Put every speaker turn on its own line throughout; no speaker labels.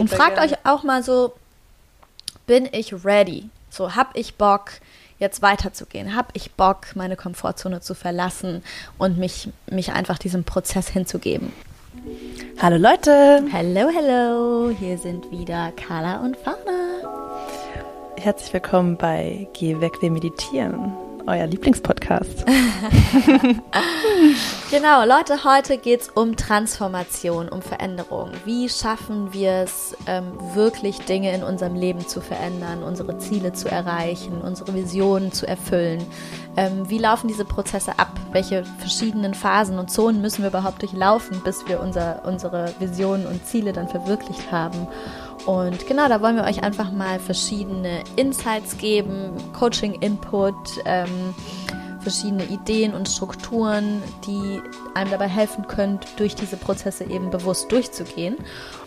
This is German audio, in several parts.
Und fragt euch auch mal so, bin ich ready? So, hab ich Bock, jetzt weiterzugehen? Hab ich Bock, meine Komfortzone zu verlassen und mich, mich einfach diesem Prozess hinzugeben?
Hallo Leute!
Hallo, hallo! Hier sind wieder Carla und Fauna.
Herzlich willkommen bei Geh weg, wir meditieren euer Lieblingspodcast.
genau, Leute, heute geht es um Transformation, um Veränderung. Wie schaffen wir es, ähm, wirklich Dinge in unserem Leben zu verändern, unsere Ziele zu erreichen, unsere Visionen zu erfüllen? Ähm, wie laufen diese Prozesse ab? Welche verschiedenen Phasen und Zonen müssen wir überhaupt durchlaufen, bis wir unser, unsere Visionen und Ziele dann verwirklicht haben? Und genau, da wollen wir euch einfach mal verschiedene Insights geben, Coaching-Input, ähm, verschiedene Ideen und Strukturen, die einem dabei helfen können, durch diese Prozesse eben bewusst durchzugehen.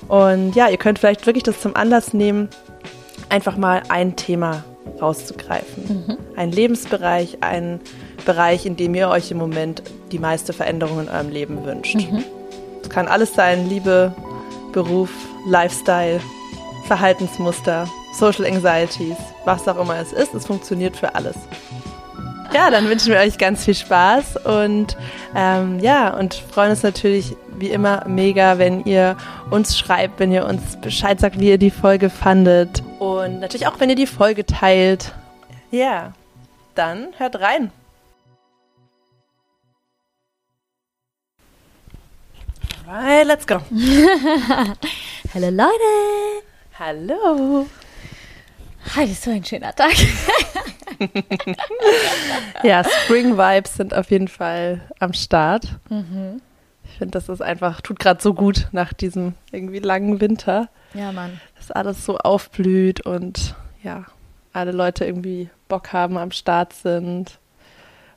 Und ja, ihr könnt vielleicht wirklich das zum Anlass nehmen, einfach mal ein Thema rauszugreifen. Mhm. Ein Lebensbereich, ein Bereich, in dem ihr euch im Moment die meiste Veränderung in eurem Leben wünscht. Es mhm. kann alles sein, Liebe, Beruf, Lifestyle, Verhaltensmuster, Social Anxieties, was auch immer es ist. Es funktioniert für alles. Ja, dann wünschen wir euch ganz viel Spaß und ähm, ja, und freuen uns natürlich wie immer mega, wenn ihr uns schreibt, wenn ihr uns Bescheid sagt, wie ihr die Folge fandet und natürlich auch, wenn ihr die Folge teilt. Ja, dann hört rein. Alright, let's go.
Hallo Leute.
Hallo.
Hi, ist so ein schöner Tag.
ja, Spring Vibes sind auf jeden Fall am Start. Mhm. Ich finde, das ist einfach, tut gerade so gut nach diesem irgendwie langen Winter.
Ja, Mann.
Dass alles so aufblüht und ja, alle Leute irgendwie Bock haben, am Start sind.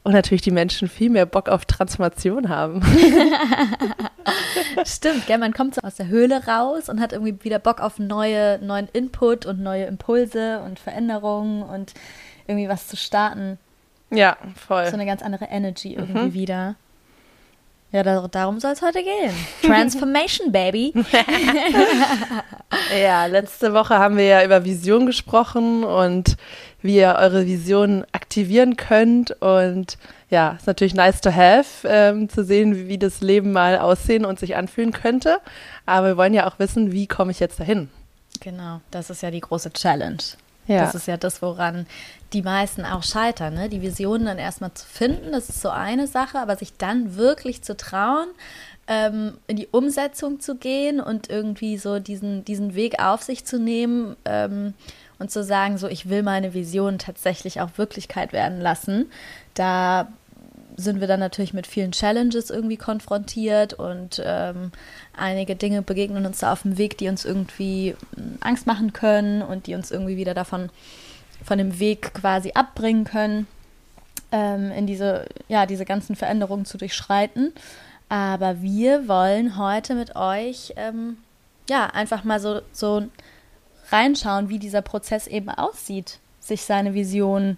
Und natürlich die Menschen viel mehr Bock auf Transformation haben.
Stimmt, gell? man kommt so aus der Höhle raus und hat irgendwie wieder Bock auf neue, neuen Input und neue Impulse und Veränderungen und irgendwie was zu starten.
Ja, voll.
So eine ganz andere Energy irgendwie mhm. wieder. Ja, da, darum soll es heute gehen. Transformation, Baby.
ja, letzte Woche haben wir ja über Vision gesprochen und wie ihr eure Vision aktivieren könnt. Und ja, ist natürlich nice to have, ähm, zu sehen, wie, wie das Leben mal aussehen und sich anfühlen könnte. Aber wir wollen ja auch wissen, wie komme ich jetzt dahin?
Genau, das ist ja die große Challenge. Ja. Das ist ja das, woran die meisten auch scheitern. Ne? Die Visionen dann erstmal zu finden, das ist so eine Sache, aber sich dann wirklich zu trauen, ähm, in die Umsetzung zu gehen und irgendwie so diesen, diesen Weg auf sich zu nehmen ähm, und zu sagen, so ich will meine Vision tatsächlich auch Wirklichkeit werden lassen. Da sind wir dann natürlich mit vielen Challenges irgendwie konfrontiert und ähm, einige Dinge begegnen uns da auf dem Weg, die uns irgendwie hm, Angst machen können und die uns irgendwie wieder davon von dem Weg quasi abbringen können, ähm, in diese, ja, diese ganzen Veränderungen zu durchschreiten. Aber wir wollen heute mit euch ähm, ja einfach mal so, so reinschauen, wie dieser Prozess eben aussieht, sich seine Vision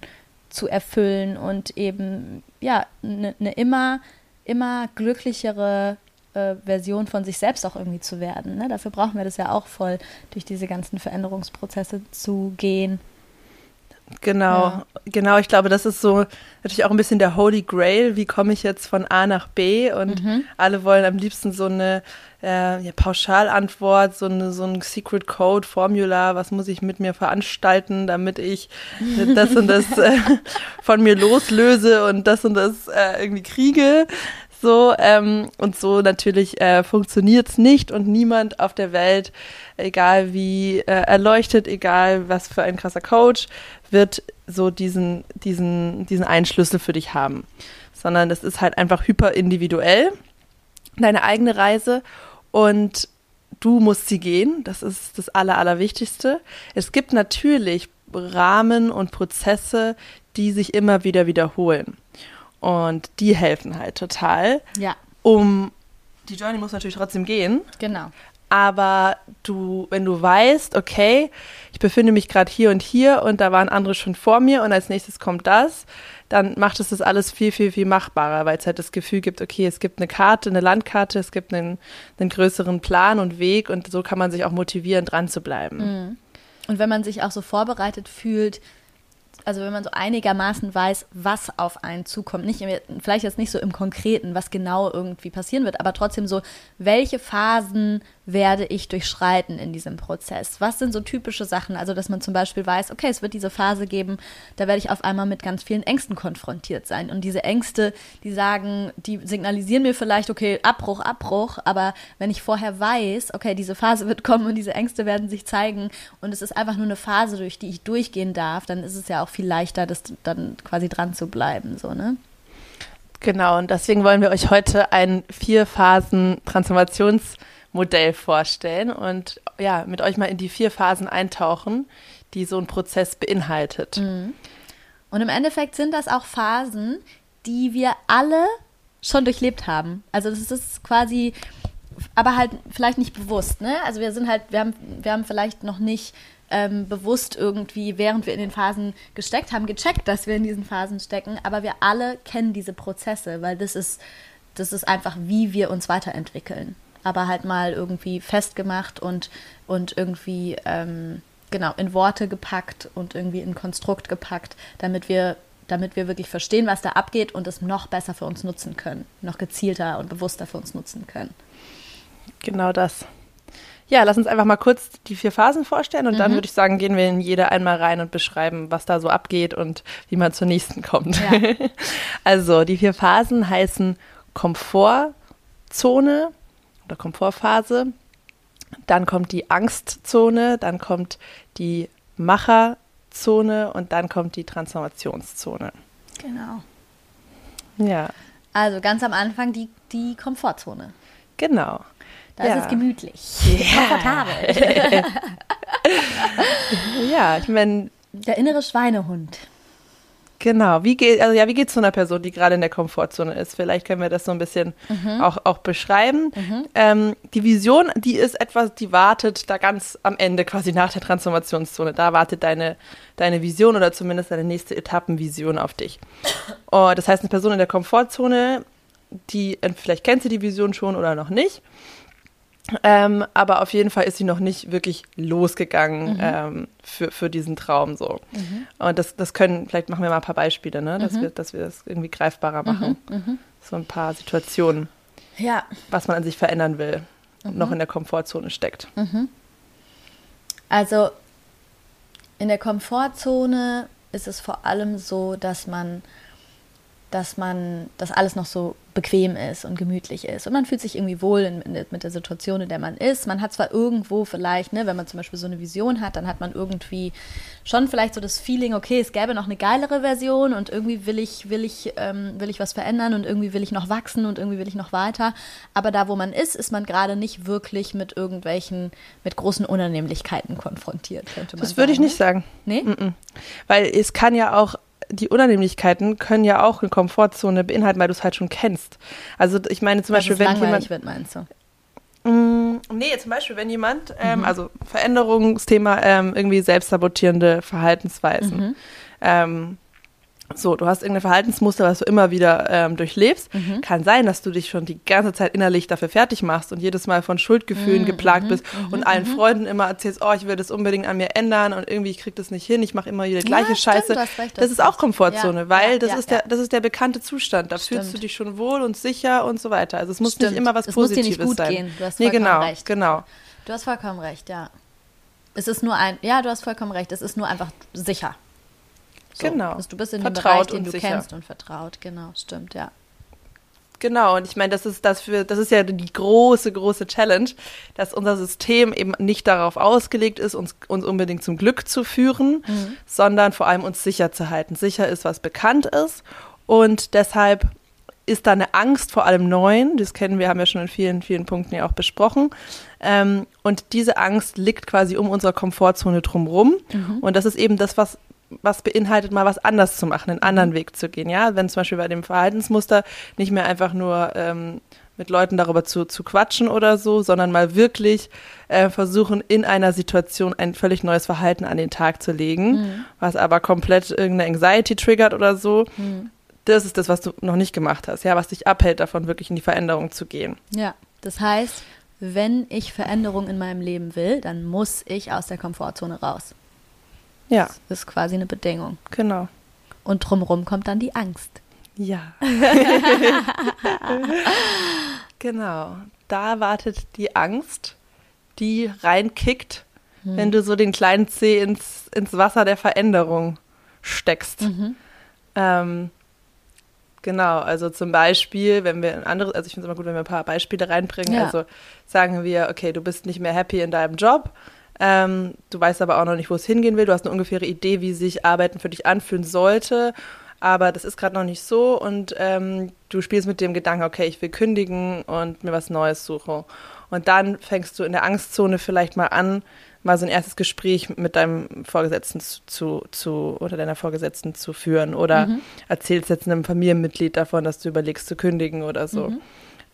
zu erfüllen und eben ja eine ne immer immer glücklichere äh, Version von sich selbst auch irgendwie zu werden. Ne? Dafür brauchen wir das ja auch voll, durch diese ganzen Veränderungsprozesse zu gehen.
Genau, ja. genau. Ich glaube, das ist so natürlich auch ein bisschen der Holy Grail. Wie komme ich jetzt von A nach B? Und mhm. alle wollen am liebsten so eine äh, ja, Pauschalantwort, so, eine, so ein Secret Code, Formula. Was muss ich mit mir veranstalten, damit ich das und das äh, von mir loslöse und das und das äh, irgendwie kriege? So, ähm, und so natürlich äh, funktioniert es nicht und niemand auf der Welt, egal wie äh, erleuchtet, egal was für ein krasser Coach, wird so diesen, diesen, diesen Einschlüssel für dich haben. Sondern es ist halt einfach hyper individuell, deine eigene Reise und du musst sie gehen. Das ist das Aller, Allerwichtigste. Es gibt natürlich Rahmen und Prozesse, die sich immer wieder wiederholen. Und die helfen halt total.
Ja.
Um die Journey muss natürlich trotzdem gehen.
Genau.
Aber du, wenn du weißt, okay, ich befinde mich gerade hier und hier und da waren andere schon vor mir und als nächstes kommt das, dann macht es das alles viel, viel, viel machbarer, weil es halt das Gefühl gibt, okay, es gibt eine Karte, eine Landkarte, es gibt einen, einen größeren Plan und Weg und so kann man sich auch motivieren, dran zu bleiben. Mhm.
Und wenn man sich auch so vorbereitet fühlt, also wenn man so einigermaßen weiß, was auf einen zukommt, nicht vielleicht jetzt nicht so im Konkreten, was genau irgendwie passieren wird, aber trotzdem so, welche Phasen werde ich durchschreiten in diesem Prozess? Was sind so typische Sachen? Also, dass man zum Beispiel weiß, okay, es wird diese Phase geben, da werde ich auf einmal mit ganz vielen Ängsten konfrontiert sein. Und diese Ängste, die sagen, die signalisieren mir vielleicht, okay, Abbruch, Abbruch, aber wenn ich vorher weiß, okay, diese Phase wird kommen und diese Ängste werden sich zeigen und es ist einfach nur eine Phase, durch die ich durchgehen darf, dann ist es ja auch viel leichter, das dann quasi dran zu bleiben, so, ne?
Genau, und deswegen wollen wir euch heute ein vier Phasen Transformations Modell vorstellen und ja, mit euch mal in die vier Phasen eintauchen, die so ein Prozess beinhaltet. Mhm.
Und im Endeffekt sind das auch Phasen, die wir alle schon durchlebt haben. Also das ist quasi, aber halt vielleicht nicht bewusst, ne? Also wir sind halt, wir haben, wir haben vielleicht noch nicht ähm, bewusst irgendwie, während wir in den Phasen gesteckt haben, gecheckt, dass wir in diesen Phasen stecken, aber wir alle kennen diese Prozesse, weil das ist, das ist einfach, wie wir uns weiterentwickeln aber halt mal irgendwie festgemacht und, und irgendwie ähm, genau in Worte gepackt und irgendwie in Konstrukt gepackt, damit wir damit wir wirklich verstehen, was da abgeht und es noch besser für uns nutzen können, noch gezielter und bewusster für uns nutzen können.
Genau das. Ja, lass uns einfach mal kurz die vier Phasen vorstellen und mhm. dann würde ich sagen, gehen wir in jede einmal rein und beschreiben, was da so abgeht und wie man zur nächsten kommt. Ja. also, die vier Phasen heißen Komfortzone, oder Komfortphase. Dann kommt die Angstzone, dann kommt die Macherzone und dann kommt die Transformationszone.
Genau.
Ja.
Also ganz am Anfang die, die Komfortzone.
Genau.
Da ja. ist es gemütlich. Komfortabel.
ja, ich meine.
Der innere Schweinehund.
Genau, wie geht also ja, wie geht es zu einer Person, die gerade in der Komfortzone ist? Vielleicht können wir das so ein bisschen mhm. auch, auch beschreiben. Mhm. Ähm, die Vision, die ist etwas, die wartet da ganz am Ende, quasi nach der Transformationszone. Da wartet deine, deine Vision oder zumindest deine nächste Etappenvision auf dich. Oh, das heißt, eine Person in der Komfortzone, die, vielleicht kennt sie die Vision schon oder noch nicht. Ähm, aber auf jeden Fall ist sie noch nicht wirklich losgegangen mhm. ähm, für, für diesen Traum so. Mhm. Und das, das können, vielleicht machen wir mal ein paar Beispiele, ne? dass, mhm. wir, dass wir das irgendwie greifbarer machen. Mhm. Mhm. So ein paar Situationen,
ja.
was man an sich verändern will und noch in der Komfortzone steckt.
Also in der Komfortzone ist es vor allem so, dass man dass man, dass alles noch so bequem ist und gemütlich ist. Und man fühlt sich irgendwie wohl in, in, mit der Situation, in der man ist. Man hat zwar irgendwo vielleicht, ne, wenn man zum Beispiel so eine Vision hat, dann hat man irgendwie schon vielleicht so das Feeling, okay, es gäbe noch eine geilere Version und irgendwie will ich, will ich, ähm, will ich was verändern und irgendwie will ich noch wachsen und irgendwie will ich noch weiter. Aber da, wo man ist, ist man gerade nicht wirklich mit irgendwelchen, mit großen Unannehmlichkeiten konfrontiert,
könnte man Das würde ich nicht sagen. Nee? Mm -mm. Weil es kann ja auch die Unannehmlichkeiten können ja auch eine Komfortzone beinhalten, weil du es halt schon kennst. Also ich meine zum Beispiel, wenn jemand
wird, meinst du?
Mm, nee, zum Beispiel, wenn jemand, ähm, mhm. also Veränderungsthema, ähm, irgendwie selbstsabotierende Verhaltensweisen. Mhm. Ähm, so, du hast irgendein Verhaltensmuster, was du immer wieder ähm, durchlebst. Mhm. Kann sein, dass du dich schon die ganze Zeit innerlich dafür fertig machst und jedes Mal von Schuldgefühlen mhm. geplagt mhm. bist mhm. und allen mhm. Freunden immer erzählst, oh, ich will das unbedingt an mir ändern und irgendwie ich krieg das nicht hin, ich mache immer wieder gleiche ja, Scheiße. Stimmt, recht, das ist auch Komfortzone, ja, weil ja, das ist der das ist der bekannte Zustand. Da stimmt. fühlst du dich schon wohl und sicher und so weiter. Also es muss stimmt. nicht immer was es Positives muss dir nicht gut sein. Gehen.
Du hast nee,
genau,
recht.
genau.
Du hast vollkommen recht, ja. Es ist nur ein, ja, du hast vollkommen recht. Es ist nur einfach sicher.
So, genau.
Also du bist in vertraut dem Bereich, den du sicher. kennst und vertraut. Genau, stimmt, ja.
Genau, und ich meine, das ist das für, das ist ja die große, große Challenge, dass unser System eben nicht darauf ausgelegt ist, uns, uns unbedingt zum Glück zu führen, mhm. sondern vor allem uns sicher zu halten. Sicher ist, was bekannt ist. Und deshalb ist da eine Angst vor allem Neuen. Das kennen wir, haben wir schon in vielen, vielen Punkten ja auch besprochen. Ähm, und diese Angst liegt quasi um unsere Komfortzone drumherum. Mhm. Und das ist eben das, was was beinhaltet, mal was anders zu machen, einen anderen Weg zu gehen. Ja, wenn zum Beispiel bei dem Verhaltensmuster nicht mehr einfach nur ähm, mit Leuten darüber zu, zu quatschen oder so, sondern mal wirklich äh, versuchen, in einer Situation ein völlig neues Verhalten an den Tag zu legen, mhm. was aber komplett irgendeine Anxiety triggert oder so. Mhm. Das ist das, was du noch nicht gemacht hast, ja, was dich abhält davon, wirklich in die Veränderung zu gehen.
Ja, das heißt, wenn ich Veränderung in meinem Leben will, dann muss ich aus der Komfortzone raus.
Ja.
Das ist quasi eine Bedingung.
Genau.
Und drumherum kommt dann die Angst.
Ja. genau. Da wartet die Angst, die reinkickt, hm. wenn du so den kleinen Zeh ins, ins Wasser der Veränderung steckst. Mhm. Ähm, genau, also zum Beispiel, wenn wir ein anderes, also ich finde es immer gut, wenn wir ein paar Beispiele reinbringen. Ja. Also sagen wir, okay, du bist nicht mehr happy in deinem Job. Ähm, du weißt aber auch noch nicht, wo es hingehen will. Du hast eine ungefähre Idee, wie sich Arbeiten für dich anfühlen sollte aber das ist gerade noch nicht so und ähm, du spielst mit dem Gedanken, okay, ich will kündigen und mir was Neues suchen. Und dann fängst du in der Angstzone vielleicht mal an, mal so ein erstes Gespräch mit deinem Vorgesetzten zu, zu oder deiner Vorgesetzten zu führen oder mhm. erzählst jetzt einem Familienmitglied davon, dass du überlegst zu kündigen oder so. Mhm.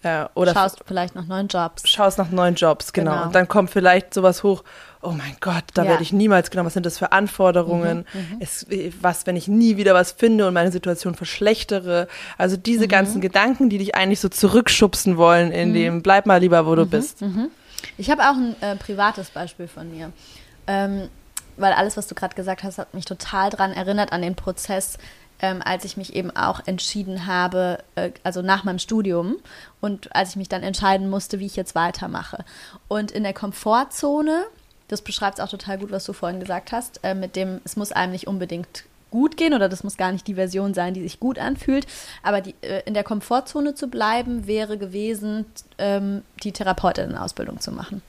Ja, oder schaust vielleicht nach neuen Jobs.
Schaust nach neuen Jobs, genau. genau. Und dann kommt vielleicht sowas hoch, oh mein Gott, da ja. werde ich niemals genommen. Was sind das für Anforderungen? Mhm, mhm, es, was, wenn ich nie wieder was finde und meine Situation verschlechtere? Also diese mhm. ganzen Gedanken, die dich eigentlich so zurückschubsen wollen in mhm. dem, bleib mal lieber, wo du mhm, bist.
Mhm. Ich habe auch ein äh, privates Beispiel von mir. Ähm, weil alles, was du gerade gesagt hast, hat mich total daran erinnert an den Prozess, ähm, als ich mich eben auch entschieden habe, äh, also nach meinem Studium und als ich mich dann entscheiden musste, wie ich jetzt weitermache. Und in der Komfortzone, das beschreibt es auch total gut, was du vorhin gesagt hast, äh, mit dem, es muss einem nicht unbedingt gut gehen oder das muss gar nicht die Version sein, die sich gut anfühlt. Aber die, äh, in der Komfortzone zu bleiben, wäre gewesen, ähm, die Therapeutin-Ausbildung zu machen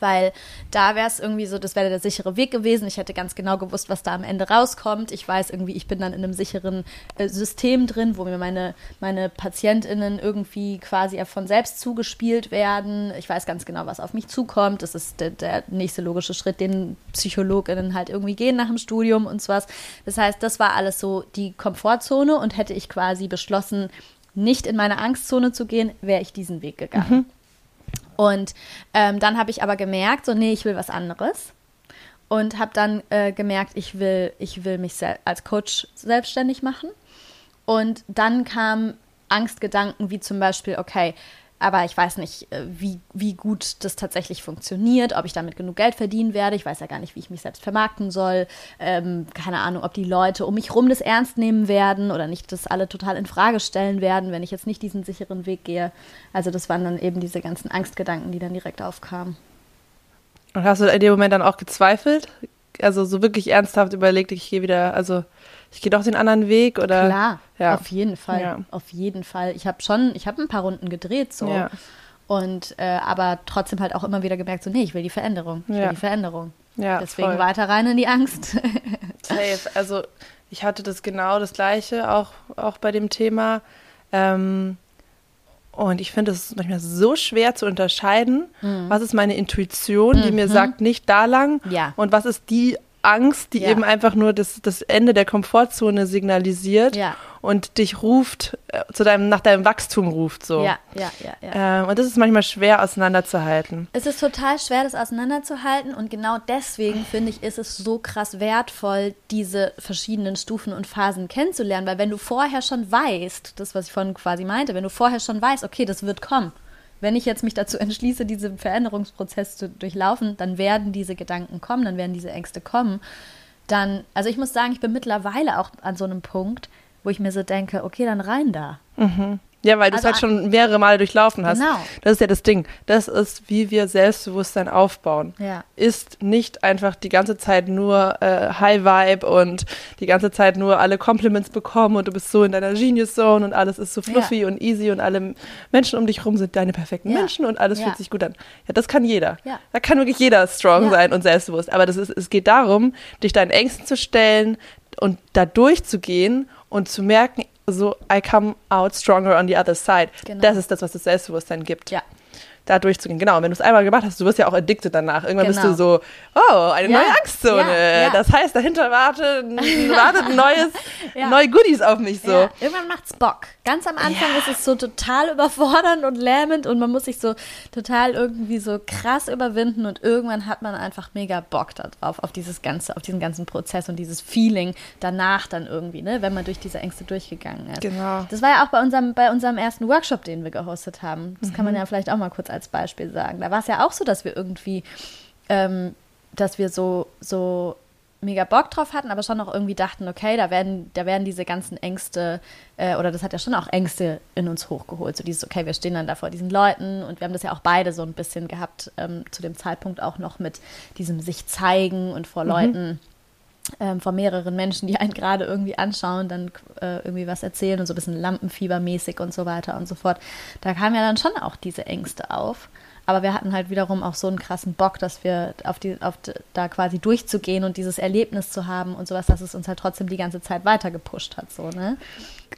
weil da wäre es irgendwie so, das wäre der sichere Weg gewesen. Ich hätte ganz genau gewusst, was da am Ende rauskommt. Ich weiß irgendwie, ich bin dann in einem sicheren äh, System drin, wo mir meine, meine PatientInnen irgendwie quasi von selbst zugespielt werden. Ich weiß ganz genau, was auf mich zukommt. Das ist der, der nächste logische Schritt, den PsychologInnen halt irgendwie gehen nach dem Studium und sowas. Das heißt, das war alles so die Komfortzone und hätte ich quasi beschlossen, nicht in meine Angstzone zu gehen, wäre ich diesen Weg gegangen. Mhm. Und ähm, dann habe ich aber gemerkt, so, nee, ich will was anderes. Und habe dann äh, gemerkt, ich will, ich will mich als Coach selbstständig machen. Und dann kamen Angstgedanken wie zum Beispiel, okay, aber ich weiß nicht, äh, wie, wie gut das tatsächlich funktioniert, ob ich damit genug Geld verdienen werde. Ich weiß ja gar nicht, wie ich mich selbst vermarkten soll. Ähm, keine Ahnung, ob die Leute um mich rum das ernst nehmen werden oder nicht das alle total in Frage stellen werden, wenn ich jetzt nicht diesen sicheren Weg gehe. Also das waren dann eben diese ganzen Angstgedanken, die dann direkt aufkamen.
Und hast du in dem Moment dann auch gezweifelt? Also so wirklich ernsthaft überlegt, ich gehe wieder, also ich gehe doch den anderen Weg oder?
Klar, ja. auf jeden Fall, ja. auf jeden Fall. Ich habe schon, ich habe ein paar Runden gedreht so. Ja. Und äh, aber trotzdem halt auch immer wieder gemerkt, so, nee, ich will die Veränderung. Ich will die Veränderung. Ja, Deswegen voll. weiter rein in die Angst.
Safe. Also ich hatte das genau das Gleiche, auch, auch bei dem Thema. Ähm, und ich finde es manchmal so schwer zu unterscheiden, mhm. was ist meine Intuition, die mhm. mir sagt, nicht da lang. Ja. Und was ist die Angst, die ja. eben einfach nur das, das Ende der Komfortzone signalisiert ja. und dich ruft, äh, zu deinem, nach deinem Wachstum ruft. So.
Ja, ja, ja. ja.
Ähm, und das ist manchmal schwer auseinanderzuhalten.
Es ist total schwer, das auseinanderzuhalten und genau deswegen finde ich, ist es so krass wertvoll, diese verschiedenen Stufen und Phasen kennenzulernen, weil wenn du vorher schon weißt, das, was ich vorhin quasi meinte, wenn du vorher schon weißt, okay, das wird kommen wenn ich jetzt mich dazu entschließe, diesen Veränderungsprozess zu durchlaufen, dann werden diese Gedanken kommen, dann werden diese Ängste kommen. Dann, also ich muss sagen, ich bin mittlerweile auch an so einem Punkt, wo ich mir so denke, okay, dann rein da.
Mhm. Ja, weil du also, es halt schon mehrere Male durchlaufen hast. Genau. Das ist ja das Ding. Das ist, wie wir Selbstbewusstsein aufbauen. Ja. Ist nicht einfach die ganze Zeit nur äh, High Vibe und die ganze Zeit nur alle Compliments bekommen und du bist so in deiner Genius Zone und alles ist so fluffy ja. und easy und alle Menschen um dich rum sind deine perfekten ja. Menschen und alles fühlt sich gut an. Ja, das kann jeder. Ja. Da kann wirklich jeder strong sein und selbstbewusst. Aber das ist, es geht darum, dich deinen Ängsten zu stellen und da durchzugehen und zu merken, so I come out stronger on the other side. Genau. Das ist das, was das Selbstbewusstsein gibt.
Ja.
Da durchzugehen. Genau, und wenn du es einmal gemacht hast, du wirst ja auch addicted danach. Irgendwann genau. bist du genau. so, oh, eine ja. neue Angstzone. Ja. Das heißt, dahinter wartet, wartet neues, neue Goodies auf mich so.
Irgendwann macht's Bock. Ganz am Anfang ist es so total überfordernd und lähmend und man muss sich so total irgendwie so krass überwinden und irgendwann hat man einfach mega Bock darauf, auf dieses ganze, auf diesen ganzen Prozess und dieses Feeling danach dann irgendwie, ne, wenn man durch diese Ängste durchgegangen ist. Genau. Das war ja auch bei unserem, bei unserem ersten Workshop, den wir gehostet haben. Das mhm. kann man mhm. ja vielleicht auch mal kurz als Beispiel sagen. Da war es ja auch so, dass wir irgendwie, ähm, dass wir so, so mega Bock drauf hatten, aber schon auch irgendwie dachten, okay, da werden, da werden diese ganzen Ängste, äh, oder das hat ja schon auch Ängste in uns hochgeholt. So dieses, okay, wir stehen dann da vor diesen Leuten und wir haben das ja auch beide so ein bisschen gehabt, ähm, zu dem Zeitpunkt auch noch mit diesem sich zeigen und vor mhm. Leuten ähm, von mehreren Menschen, die einen gerade irgendwie anschauen, dann äh, irgendwie was erzählen und so ein bisschen Lampenfiebermäßig und so weiter und so fort. Da kamen ja dann schon auch diese Ängste auf. Aber wir hatten halt wiederum auch so einen krassen Bock, dass wir auf die, auf da quasi durchzugehen und dieses Erlebnis zu haben und sowas, dass es uns halt trotzdem die ganze Zeit weiter gepusht hat, so, ne?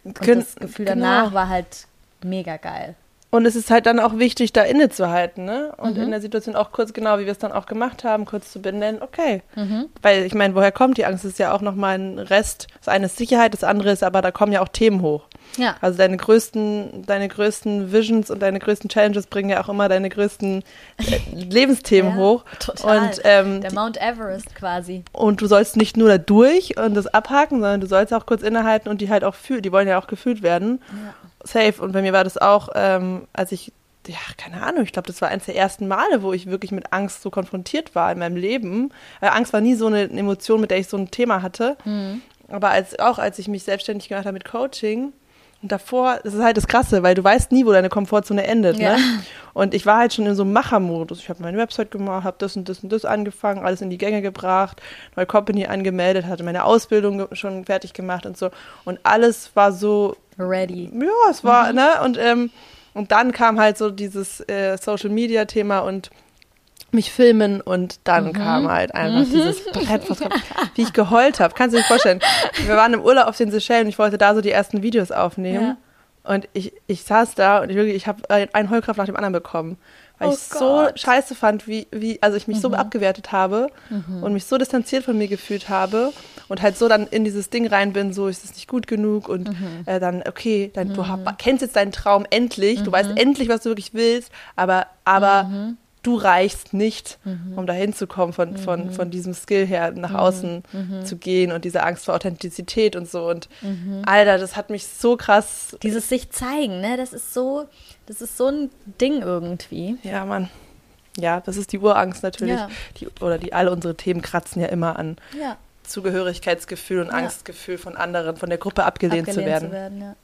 Und das Gefühl genau. danach war halt mega geil.
Und es ist halt dann auch wichtig, da innezuhalten, ne? Und mhm. in der Situation auch kurz, genau wie wir es dann auch gemacht haben, kurz zu benennen, okay. Mhm. Weil ich meine, woher kommt die Angst? Das ist ja auch nochmal ein Rest. Das eine ist Sicherheit, das andere ist, aber da kommen ja auch Themen hoch. Ja. Also deine größten, deine größten Visions und deine größten Challenges bringen ja auch immer deine größten äh, Lebensthemen ja, hoch.
Total. Und, ähm, Der Mount Everest quasi.
Und du sollst nicht nur da durch und das abhaken, sondern du sollst auch kurz innehalten und die halt auch fühlen. Die wollen ja auch gefühlt werden. Ja safe. Und bei mir war das auch, ähm, als ich, ja, keine Ahnung, ich glaube, das war eines der ersten Male, wo ich wirklich mit Angst so konfrontiert war in meinem Leben. Weil Angst war nie so eine Emotion, mit der ich so ein Thema hatte. Mhm. Aber als, auch als ich mich selbstständig gemacht habe mit Coaching, und davor, das ist halt das Krasse, weil du weißt nie, wo deine Komfortzone endet. Ne? Ja. Ne? Und ich war halt schon in so einem Machermodus. Ich habe meine Website gemacht, habe das und das und das angefangen, alles in die Gänge gebracht, neue Company angemeldet, hatte meine Ausbildung schon fertig gemacht und so. Und alles war so
ready.
Ja, es war, mhm. ne? Und, ähm, und dann kam halt so dieses äh, Social Media Thema und mich filmen und dann mhm. kam halt einfach mhm. dieses Brett, wie ich geheult habe. Kannst du dir vorstellen? Wir waren im Urlaub auf den Seychellen und ich wollte da so die ersten Videos aufnehmen. Ja. Und ich, ich saß da und ich wirklich, ich habe einen Heulkraft nach dem anderen bekommen weil oh ich Gott. so scheiße fand, wie, wie, also ich mich mhm. so abgewertet habe mhm. und mich so distanziert von mir gefühlt habe und halt so dann in dieses Ding rein bin, so ist es nicht gut genug und mhm. äh, dann, okay, dann, du hab, kennst jetzt deinen Traum endlich, du weißt mhm. endlich, was du wirklich willst, aber, aber mhm. Du reichst nicht, mhm. um dahin zu kommen, von, von, von diesem Skill her nach außen zu gehen und diese Angst vor Authentizität und so und Alter, das hat mich so krass.
Dieses sich zeigen, ne, das ist so, das ist so ein Ding irgendwie.
Ja, Mann. Ja, das ist die Urangst natürlich. Ja. Die, oder die alle unsere Themen kratzen ja immer an ja. Zugehörigkeitsgefühl und ja. Angstgefühl von anderen, von der Gruppe abgelehnt, abgelehnt zu werden. Zu werden ja.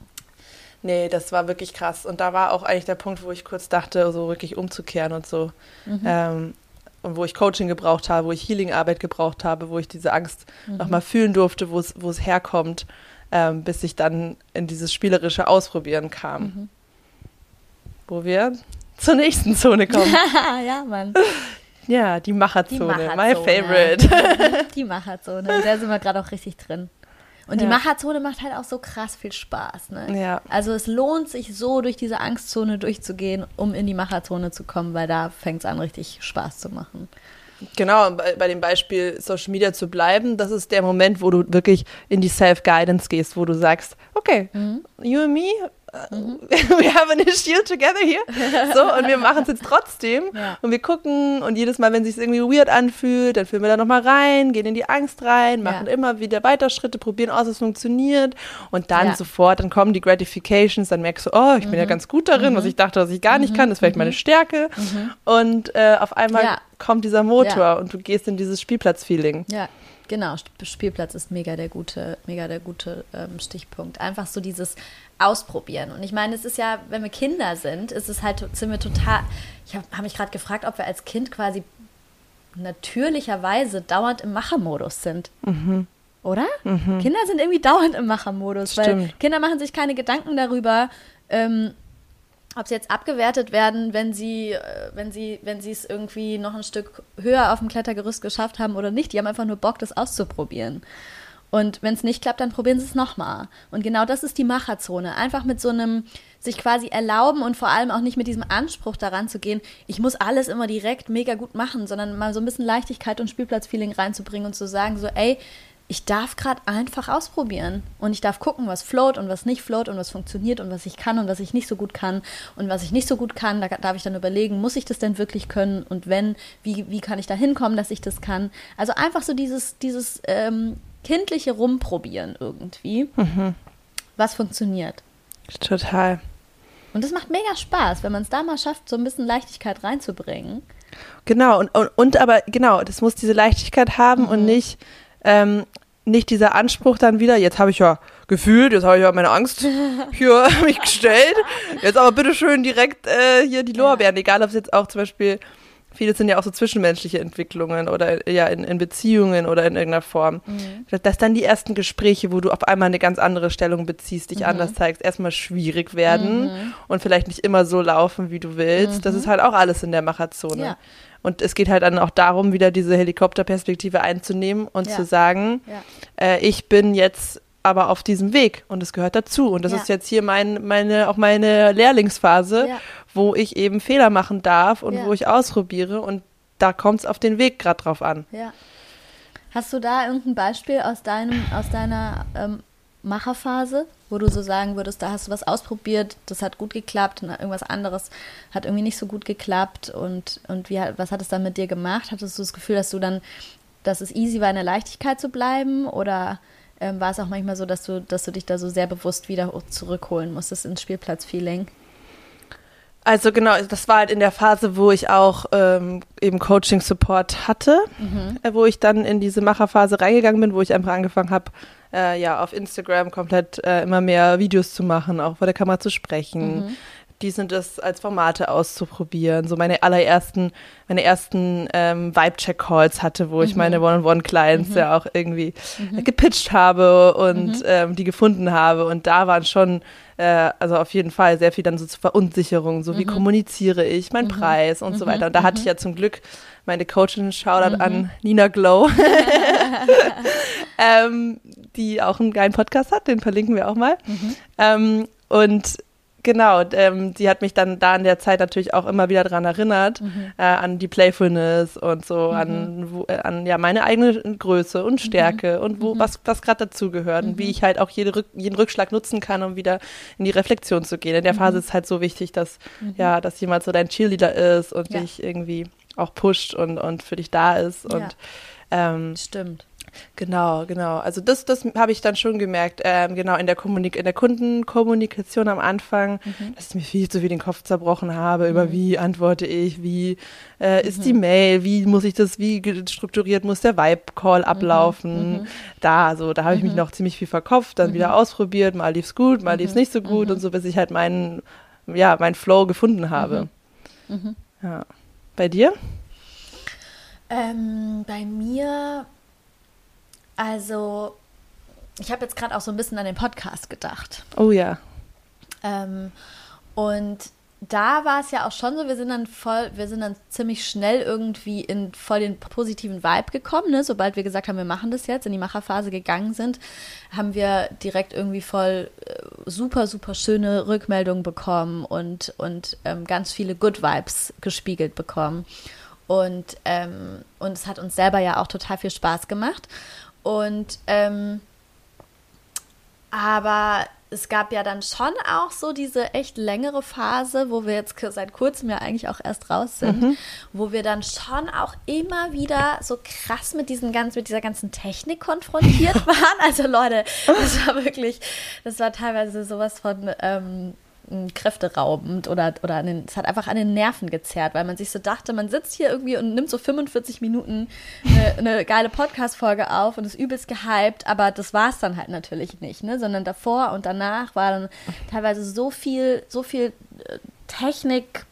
Nee, das war wirklich krass. Und da war auch eigentlich der Punkt, wo ich kurz dachte, so wirklich umzukehren und so. Mhm. Ähm, und wo ich Coaching gebraucht habe, wo ich Healing-Arbeit gebraucht habe, wo ich diese Angst mhm. nochmal fühlen durfte, wo es herkommt, ähm, bis ich dann in dieses spielerische Ausprobieren kam. Mhm wo wir zur nächsten Zone kommen.
ja, Mann.
Ja, die Macherzone, die Macherzone. my favorite.
die Macherzone, der sind wir gerade auch richtig drin. Und ja. die Macherzone macht halt auch so krass viel Spaß. Ne?
Ja.
Also es lohnt sich so, durch diese Angstzone durchzugehen, um in die Macherzone zu kommen, weil da fängt es an, richtig Spaß zu machen.
Genau, bei, bei, dem Beispiel Social Media zu bleiben, das ist der Moment, wo du wirklich in die Self-Guidance gehst, wo du sagst, okay, mhm. you and me, mhm. we have an issue together here. So, und wir machen es jetzt trotzdem. Ja. Und wir gucken und jedes Mal, wenn es sich irgendwie weird anfühlt, dann fühlen wir da nochmal rein, gehen in die Angst rein, machen ja. immer wieder weiter Schritte, probieren aus, es funktioniert. Und dann ja. sofort, dann kommen die Gratifications, dann merkst du, oh, ich mhm. bin ja mhm. ganz gut darin, mhm. was ich dachte, was ich gar nicht mhm. kann, das ist vielleicht meine mhm. Stärke. Und äh, auf einmal kommt dieser Motor und du gehst in dieses Spielplatz-Feeling.
Ja. Genau, Spielplatz ist mega der gute, mega der gute ähm, Stichpunkt. Einfach so dieses ausprobieren. Und ich meine, es ist ja, wenn wir Kinder sind, ist es halt, sind wir total. Ich habe hab mich gerade gefragt, ob wir als Kind quasi natürlicherweise dauernd im Machermodus sind. Mhm. Oder? Mhm. Kinder sind irgendwie dauernd im Machermodus, Stimmt. weil Kinder machen sich keine Gedanken darüber, ähm, ob sie jetzt abgewertet werden, wenn sie, äh, wenn sie, wenn sie es irgendwie noch ein Stück höher auf dem Klettergerüst geschafft haben oder nicht. Die haben einfach nur Bock, das auszuprobieren. Und wenn es nicht klappt, dann probieren sie es nochmal. Und genau das ist die Macherzone. Einfach mit so einem sich quasi erlauben und vor allem auch nicht mit diesem Anspruch daran zu gehen, ich muss alles immer direkt mega gut machen, sondern mal so ein bisschen Leichtigkeit und Spielplatzfeeling reinzubringen und zu sagen, so, ey, ich darf gerade einfach ausprobieren und ich darf gucken, was float und was nicht float und was funktioniert und was ich kann und was ich nicht so gut kann und was ich nicht so gut kann, da darf ich dann überlegen, muss ich das denn wirklich können und wenn, wie, wie kann ich da hinkommen, dass ich das kann. Also einfach so dieses, dieses ähm, kindliche Rumprobieren irgendwie, mhm. was funktioniert.
Total.
Und das macht mega Spaß, wenn man es da mal schafft, so ein bisschen Leichtigkeit reinzubringen.
Genau, und, und, und aber genau, das muss diese Leichtigkeit haben mhm. und nicht ähm, nicht dieser Anspruch dann wieder, jetzt habe ich ja gefühlt, jetzt habe ich ja meine Angst hier mich gestellt, jetzt aber bitteschön direkt äh, hier die Lorbeeren, egal ob es jetzt auch zum Beispiel, viele sind ja auch so zwischenmenschliche Entwicklungen oder ja in, in Beziehungen oder in irgendeiner Form, mhm. dass dann die ersten Gespräche, wo du auf einmal eine ganz andere Stellung beziehst, dich mhm. anders zeigst, erstmal schwierig werden mhm. und vielleicht nicht immer so laufen, wie du willst, das mhm. ist halt auch alles in der Macherzone. Ja. Und es geht halt dann auch darum, wieder diese Helikopterperspektive einzunehmen und ja. zu sagen, ja. äh, ich bin jetzt aber auf diesem Weg und es gehört dazu. Und das ja. ist jetzt hier mein, meine, auch meine Lehrlingsphase, wo ich eben Fehler machen darf und wo ich ausprobiere. Und da kommt es auf den Weg gerade drauf an.
Hast du da irgendein Beispiel aus, deinem, aus deiner ähm, Macherphase, wo du so sagen würdest, da hast du was ausprobiert, das hat gut geklappt und irgendwas anderes hat irgendwie nicht so gut geklappt und, und wie, was hat es dann mit dir gemacht? Hattest du das Gefühl, dass du dann, dass es easy war, in der Leichtigkeit zu bleiben oder ähm, war es auch manchmal so, dass du, dass du dich da so sehr bewusst wieder zurückholen musstest ins Spielplatzfeeling?
Also genau, das war halt in der Phase, wo ich auch ähm, eben Coaching-Support hatte, mhm. äh, wo ich dann in diese Macherphase reingegangen bin, wo ich einfach angefangen habe, äh, ja, auf Instagram komplett äh, immer mehr Videos zu machen, auch vor der Kamera zu sprechen. Mhm. Die sind es als Formate auszuprobieren. So meine allerersten, meine ersten ähm, Vibe-Check-Calls hatte, wo mhm. ich meine One-on-One-Clients mhm. ja auch irgendwie mhm. gepitcht habe und mhm. ähm, die gefunden habe. Und da waren schon äh, also auf jeden Fall sehr viel dann so zur Verunsicherung, so wie mhm. kommuniziere ich, mein mhm. Preis und so weiter. Und da hatte ich ja zum Glück meine Coachin, Shoutout an Nina Glow, ähm, die auch einen geilen Podcast hat, den verlinken wir auch mal. Ähm, und genau, ähm, die hat mich dann da in der Zeit natürlich auch immer wieder daran erinnert, mhm. äh, an die Playfulness und so, mhm. an, wo, äh, an ja meine eigene Größe und Stärke mhm. und wo, mhm. was, was gerade dazugehört und wie mhm. ich halt auch jede Rück, jeden Rückschlag nutzen kann, um wieder in die Reflexion zu gehen. In der Phase ist halt so wichtig, dass, ja, dass jemand so dein Cheerleader ist und ja. dich irgendwie auch pusht und, und für dich da ist. Und ja.
ähm, Stimmt.
Genau, genau. Also das, das habe ich dann schon gemerkt, ähm, genau in der, Kommunik in der Kundenkommunikation am Anfang, mhm. dass ich mir viel zu viel den Kopf zerbrochen habe, mhm. über wie antworte ich, wie äh, ist mhm. die Mail, wie muss ich das, wie strukturiert muss der Vibe-Call mhm. ablaufen. Mhm. Da, so, da habe ich mich mhm. noch ziemlich viel verkopft, dann wieder ausprobiert, mal lief's gut, mal lief's nicht so gut und so, bis ich halt meinen, ja, meinen Flow gefunden habe. Ja. Bei dir?
Ähm, bei mir also, ich habe jetzt gerade auch so ein bisschen an den Podcast gedacht.
Oh ja.
Ähm, und da war es ja auch schon so, wir sind dann voll, wir sind dann ziemlich schnell irgendwie in voll den positiven Vibe gekommen. Ne? Sobald wir gesagt haben, wir machen das jetzt, in die Macherphase gegangen sind, haben wir direkt irgendwie voll äh, super, super schöne Rückmeldungen bekommen und, und ähm, ganz viele Good Vibes gespiegelt bekommen. Und, ähm, und es hat uns selber ja auch total viel Spaß gemacht. Und ähm, aber es gab ja dann schon auch so diese echt längere Phase, wo wir jetzt seit kurzem ja eigentlich auch erst raus sind, mhm. wo wir dann schon auch immer wieder so krass mit diesen ganz, mit dieser ganzen Technik konfrontiert waren. Also Leute, das war wirklich, das war teilweise sowas von ähm, kräfteraubend oder, oder den, es hat einfach an den Nerven gezerrt, weil man sich so dachte, man sitzt hier irgendwie und nimmt so 45 Minuten eine, eine geile Podcast-Folge auf und ist übelst gehypt, aber das war es dann halt natürlich nicht, ne? sondern davor und danach war dann teilweise so viel, so viel äh, Technik,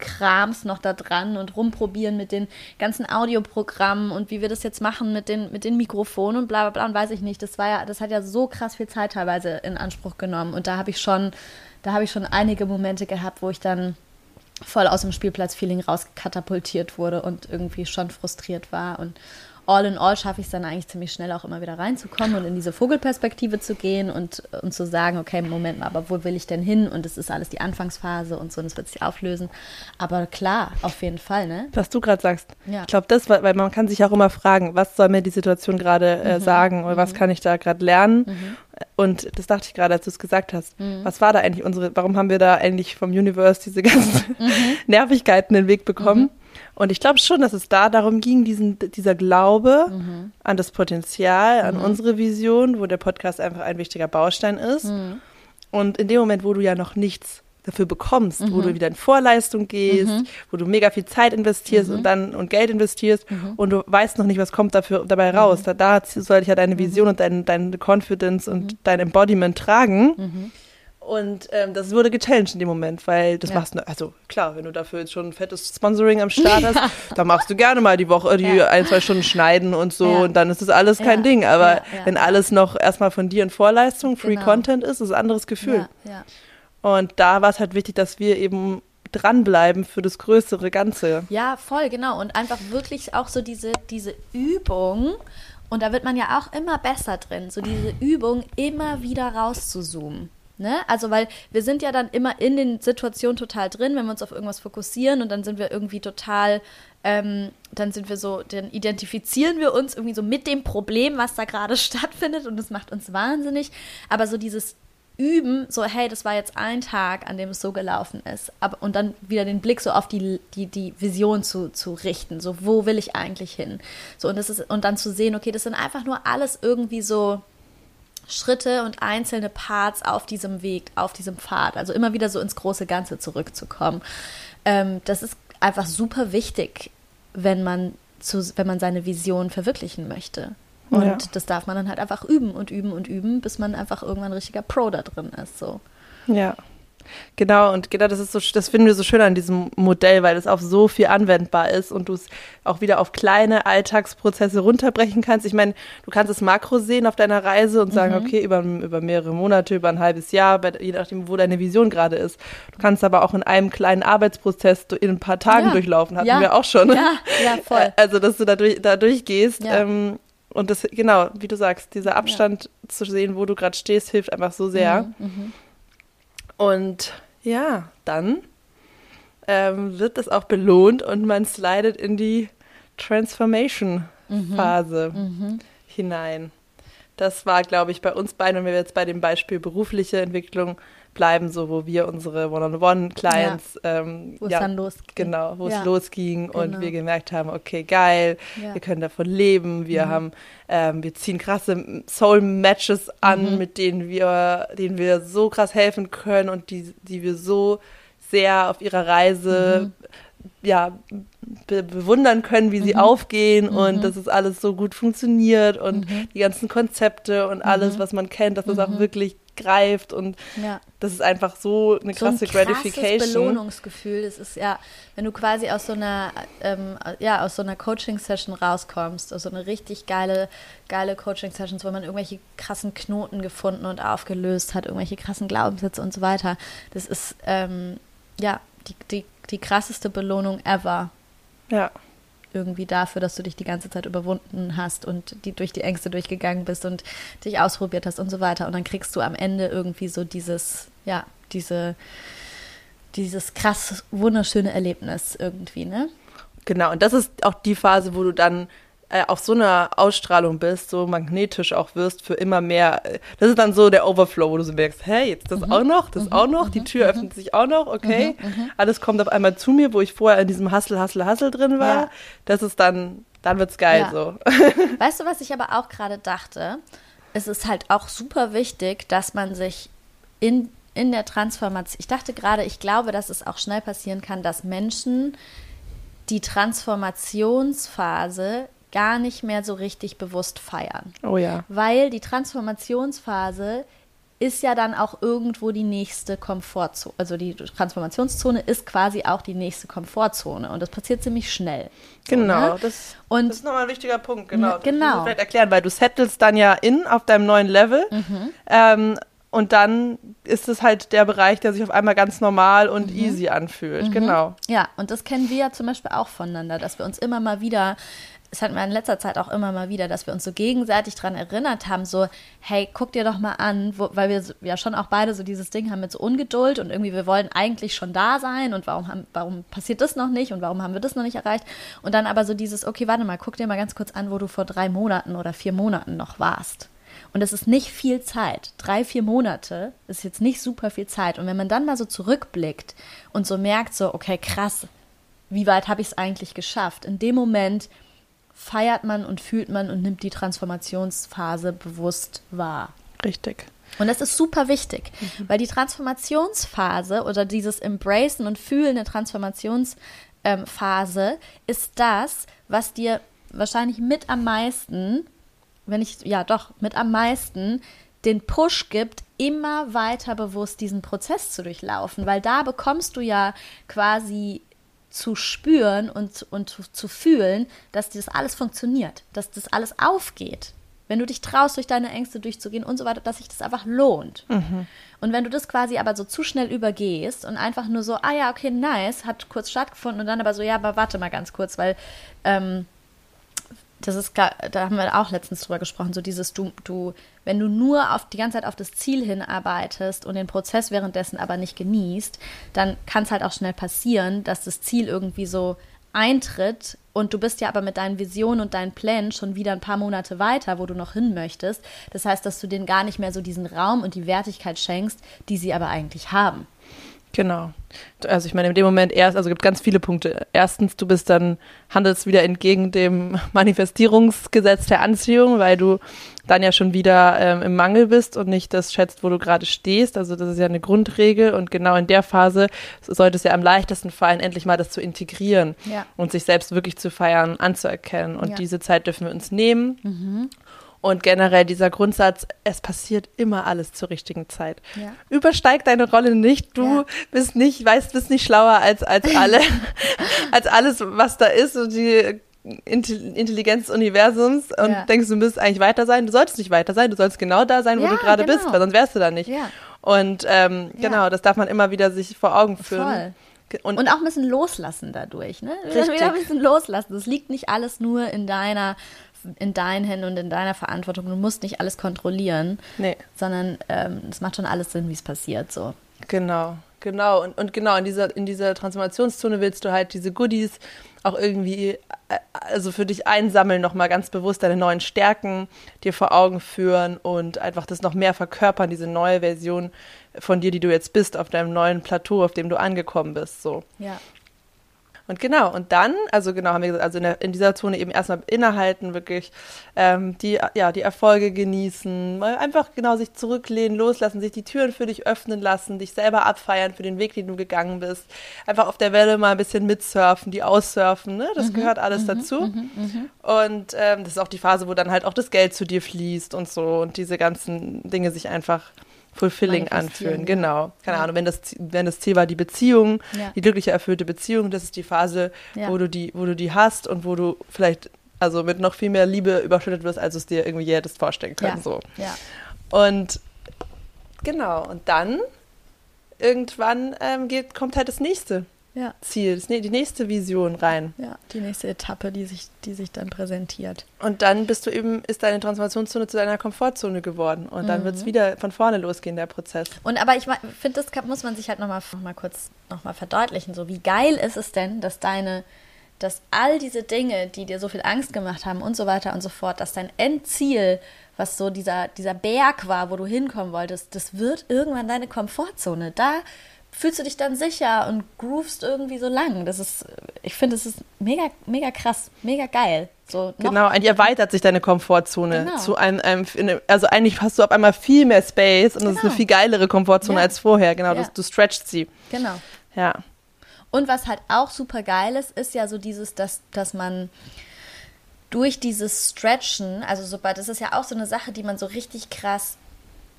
Krams noch da dran und rumprobieren mit den ganzen Audioprogrammen und wie wir das jetzt machen mit den, mit den Mikrofonen und bla bla bla und weiß ich nicht. Das war ja, das hat ja so krass viel Zeit teilweise in Anspruch genommen. Und da habe ich schon da habe ich schon einige Momente gehabt, wo ich dann voll aus dem Spielplatzfeeling rauskatapultiert wurde und irgendwie schon frustriert war und all in all schaffe ich es dann eigentlich ziemlich schnell auch immer wieder reinzukommen und in diese Vogelperspektive zu gehen und, und zu sagen, okay, Moment mal, aber wo will ich denn hin? Und es ist alles die Anfangsphase und so, und es wird sich auflösen. Aber klar, auf jeden Fall, ne?
Was du gerade sagst. Ja. Ich glaube, das, weil man kann sich auch immer fragen, was soll mir die Situation gerade äh, mhm. sagen oder mhm. was kann ich da gerade lernen? Mhm. Und das dachte ich gerade, als du es gesagt hast. Mhm. Was war da eigentlich unsere, warum haben wir da eigentlich vom Universe diese ganzen mhm. Nervigkeiten in den Weg bekommen? Mhm. Und ich glaube schon, dass es da darum ging, diesen, dieser Glaube mhm. an das Potenzial, an mhm. unsere Vision, wo der Podcast einfach ein wichtiger Baustein ist. Mhm. Und in dem Moment, wo du ja noch nichts dafür bekommst, mhm. wo du wieder in Vorleistung gehst, mhm. wo du mega viel Zeit investierst mhm. und dann und Geld investierst mhm. und du weißt noch nicht, was kommt dafür dabei raus. Mhm. Da, da soll ich ja deine Vision und dein, deine Confidence und dein Embodiment tragen. Und ähm, das wurde gechallenged in dem Moment, weil das ja. machst du, also klar, wenn du dafür jetzt schon ein fettes Sponsoring am Start hast, ja. dann machst du gerne mal die Woche, die ja. ein, zwei Stunden schneiden und so und dann ist das alles kein Ding. Aber wenn alles noch erstmal von dir in Vorleistung, Free genau. Content ist, ist ein anderes Gefühl. Und da war es halt wichtig, dass wir eben dranbleiben für das größere Ganze.
Ja, voll, genau. Und einfach wirklich auch so diese, diese Übung, und da wird man ja auch immer besser drin, so diese Übung immer wieder rauszuzoomen. Ne? Also, weil wir sind ja dann immer in den Situationen total drin, wenn wir uns auf irgendwas fokussieren und dann sind wir irgendwie total, ähm, dann sind wir so, dann identifizieren wir uns irgendwie so mit dem Problem, was da gerade stattfindet und das macht uns wahnsinnig. Aber so dieses Üben, so, hey, das war jetzt ein Tag, an dem es so gelaufen ist. Aber, und dann wieder den Blick so auf die, die, die Vision zu, zu richten. So, wo will ich eigentlich hin? So, und das ist, und dann zu sehen, okay, das sind einfach nur alles irgendwie so Schritte und einzelne Parts auf diesem Weg, auf diesem Pfad. Also immer wieder so ins große Ganze zurückzukommen. Ähm, das ist einfach super wichtig, wenn man, zu, wenn man seine Vision verwirklichen möchte. Und ja. das darf man dann halt einfach üben und üben und üben, bis man einfach irgendwann ein richtiger Pro da drin ist. So.
Ja. Genau, und genau das ist so, das finden wir so schön an diesem Modell, weil es auf so viel anwendbar ist und du es auch wieder auf kleine Alltagsprozesse runterbrechen kannst. Ich meine, du kannst das Makro sehen auf deiner Reise und sagen, mhm. okay, über, über mehrere Monate, über ein halbes Jahr, je nachdem, wo deine Vision gerade ist. Du kannst aber auch in einem kleinen Arbeitsprozess in ein paar Tagen ja. durchlaufen, hatten ja. wir auch schon.
Ja, ja, voll.
Also, dass du da, durch, da durchgehst. Ja. Ähm, und das, genau, wie du sagst, dieser Abstand zu sehen, wo du gerade stehst, hilft einfach so sehr. Mhm, mhm. Und ja, dann ähm, wird das auch belohnt und man slidet in die Transformation-Phase mhm. mhm. hinein. Das war, glaube ich, bei uns beiden, wenn wir jetzt bei dem Beispiel berufliche Entwicklung bleiben, so wo wir unsere One-on-One-Clients, ja. ähm,
wo es ja, dann losging.
Genau, wo ja. es losging genau. und wir gemerkt haben, okay, geil, wir können davon leben, wir mhm. haben, ähm, wir ziehen krasse Soul-Matches an, mhm. mit denen wir, denen wir so krass helfen können und die, die wir so sehr auf ihrer Reise mhm. ja, be bewundern können, wie sie mhm. aufgehen mhm. und dass es alles so gut funktioniert und mhm. die ganzen Konzepte und alles, mhm. was man kennt, dass es auch wirklich greift und ja. das ist einfach so eine krasse so ein Gratification.
Belohnungsgefühl. Das ist ja, wenn du quasi aus so einer, ähm, ja, aus so einer Coaching-Session rauskommst, aus so eine richtig geile, geile Coaching-Sessions, wo man irgendwelche krassen Knoten gefunden und aufgelöst hat, irgendwelche krassen Glaubenssätze und so weiter. Das ist, ähm, ja, die, die, die krasseste Belohnung ever.
Ja
irgendwie dafür, dass du dich die ganze Zeit überwunden hast und die durch die Ängste durchgegangen bist und dich ausprobiert hast und so weiter. Und dann kriegst du am Ende irgendwie so dieses, ja, diese, dieses krass wunderschöne Erlebnis irgendwie, ne?
Genau, und das ist auch die Phase, wo du dann äh, auf so einer Ausstrahlung bist, so magnetisch auch wirst für immer mehr. Das ist dann so der Overflow, wo du so merkst, hey, jetzt das mhm. auch noch, das mhm. auch noch, die Tür mhm. öffnet sich auch noch, okay. Mhm. Mhm. Alles kommt auf einmal zu mir, wo ich vorher in diesem Hustle, Hustle, Hustle drin war. Ja. Das ist dann, dann wird's geil ja. so.
Weißt du, was ich aber auch gerade dachte? Es ist halt auch super wichtig, dass man sich in, in der Transformation, ich dachte gerade, ich glaube, dass es auch schnell passieren kann, dass Menschen die Transformationsphase gar nicht mehr so richtig bewusst feiern.
Oh ja.
Weil die Transformationsphase ist ja dann auch irgendwo die nächste Komfortzone. Also die Transformationszone ist quasi auch die nächste Komfortzone. Und das passiert ziemlich schnell.
Genau,
so,
ne? das, und, das ist nochmal ein wichtiger Punkt. Genau.
genau.
Das vielleicht erklären, weil du settelst dann ja in auf deinem neuen Level. Mhm. Ähm, und dann ist es halt der Bereich, der sich auf einmal ganz normal und mhm. easy anfühlt. Mhm. Genau.
Ja, und das kennen wir ja zum Beispiel auch voneinander, dass wir uns immer mal wieder es hatten wir in letzter Zeit auch immer mal wieder, dass wir uns so gegenseitig daran erinnert haben, so, hey, guck dir doch mal an, wo, weil wir ja schon auch beide so dieses Ding haben mit so Ungeduld und irgendwie wir wollen eigentlich schon da sein und warum, haben, warum passiert das noch nicht und warum haben wir das noch nicht erreicht? Und dann aber so dieses, okay, warte mal, guck dir mal ganz kurz an, wo du vor drei Monaten oder vier Monaten noch warst. Und es ist nicht viel Zeit. Drei, vier Monate ist jetzt nicht super viel Zeit. Und wenn man dann mal so zurückblickt und so merkt, so, okay, krass, wie weit habe ich es eigentlich geschafft? In dem Moment feiert man und fühlt man und nimmt die Transformationsphase bewusst wahr.
Richtig.
Und das ist super wichtig, mhm. weil die Transformationsphase oder dieses Embracen und Fühlen der Transformationsphase ähm, ist das, was dir wahrscheinlich mit am meisten, wenn ich, ja doch, mit am meisten den Push gibt, immer weiter bewusst diesen Prozess zu durchlaufen, weil da bekommst du ja quasi zu spüren und, und zu, zu fühlen, dass das alles funktioniert, dass das alles aufgeht. Wenn du dich traust, durch deine Ängste durchzugehen und so weiter, dass sich das einfach lohnt. Mhm. Und wenn du das quasi aber so zu schnell übergehst und einfach nur so, ah ja, okay, nice, hat kurz stattgefunden und dann aber so, ja, aber warte mal ganz kurz, weil ähm, das ist, da haben wir auch letztens drüber gesprochen, so dieses, du, du, wenn du nur auf die ganze Zeit auf das Ziel hinarbeitest und den Prozess währenddessen aber nicht genießt, dann kann es halt auch schnell passieren, dass das Ziel irgendwie so eintritt und du bist ja aber mit deinen Visionen und deinen Plänen schon wieder ein paar Monate weiter, wo du noch hin möchtest. Das heißt, dass du denen gar nicht mehr so diesen Raum und die Wertigkeit schenkst, die sie aber eigentlich haben.
Genau. Also ich meine, in dem Moment erst, also gibt ganz viele Punkte. Erstens, du bist dann, handelst wieder entgegen dem Manifestierungsgesetz der Anziehung, weil du dann ja schon wieder ähm, im Mangel bist und nicht das schätzt, wo du gerade stehst. Also das ist ja eine Grundregel und genau in der Phase sollte es ja am leichtesten fallen, endlich mal das zu integrieren ja. und sich selbst wirklich zu feiern, anzuerkennen. Und ja. diese Zeit dürfen wir uns nehmen. Mhm. Und generell dieser Grundsatz, es passiert immer alles zur richtigen Zeit. Ja. Übersteig deine Rolle nicht. Du ja. bist nicht, weißt, bist nicht schlauer als, als alle, als alles, was da ist und die Intelligenz des Universums und ja. denkst, du müsstest eigentlich weiter sein. Du solltest nicht weiter sein, du sollst genau da sein, wo du gerade genau. bist, weil sonst wärst du da nicht. Und ähm, genau, das darf man immer wieder sich vor Augen führen. Voll.
Und, und, auch ein bisschen loslassen dadurch, ne? Richtig. Wieder ein bisschen loslassen. Das liegt nicht alles nur in deiner in deinen Händen und in deiner Verantwortung. Du musst nicht alles kontrollieren, nee. sondern ähm, es macht schon alles Sinn, wie es passiert. So.
Genau, genau. Und, und genau, in dieser, in dieser Transformationszone willst du halt diese Goodies auch irgendwie, äh, also für dich einsammeln, nochmal ganz bewusst deine neuen Stärken dir vor Augen führen und einfach das noch mehr verkörpern, diese neue Version von dir, die du jetzt bist, auf deinem neuen Plateau, auf dem du angekommen bist. So.
Ja.
Und genau, und dann, also genau, haben wir gesagt, also in, der, in dieser Zone eben erstmal innehalten, wirklich ähm, die, ja, die Erfolge genießen, mal einfach genau sich zurücklehnen, loslassen, sich die Türen für dich öffnen lassen, dich selber abfeiern für den Weg, den du gegangen bist. Einfach auf der Welle mal ein bisschen mitsurfen, die aussurfen, ne? Das mhm, gehört alles mhm, dazu. Mhm, mhm, und ähm, das ist auch die Phase, wo dann halt auch das Geld zu dir fließt und so und diese ganzen Dinge sich einfach fulfilling anfühlen. Genau. Keine ja. Ahnung, wenn das, wenn das Ziel war, die Beziehung, ja. die glückliche, erfüllte Beziehung, das ist die Phase, wo du die, wo du die hast und wo du vielleicht also mit noch viel mehr Liebe überschüttet wirst, als du es dir irgendwie je hättest vorstellen können. So.
Ja.
Und genau, und dann irgendwann ähm, geht, kommt halt das nächste ja. Ziel, die nächste Vision rein.
Ja, die nächste Etappe, die sich, die sich dann präsentiert.
Und dann bist du eben, ist deine Transformationszone zu deiner Komfortzone geworden. Und dann mhm. wird es wieder von vorne losgehen, der Prozess.
Und aber ich finde, das muss man sich halt nochmal noch mal kurz nochmal verdeutlichen. So, wie geil ist es denn, dass deine, dass all diese Dinge, die dir so viel Angst gemacht haben und so weiter und so fort, dass dein Endziel was so dieser, dieser Berg war, wo du hinkommen wolltest, das wird irgendwann deine Komfortzone. Da fühlst du dich dann sicher und groovst irgendwie so lang. Das ist, ich finde, das ist mega, mega krass, mega geil. So
genau, eigentlich erweitert sich deine Komfortzone genau. zu einem, einem, also eigentlich hast du auf einmal viel mehr Space und genau. das ist eine genau. viel geilere Komfortzone ja. als vorher. Genau, ja. du, du stretchst sie.
Genau.
Ja.
Und was halt auch super geil ist, ist ja so dieses, dass, dass man durch dieses Stretchen, also sobald, das ist ja auch so eine Sache, die man so richtig krass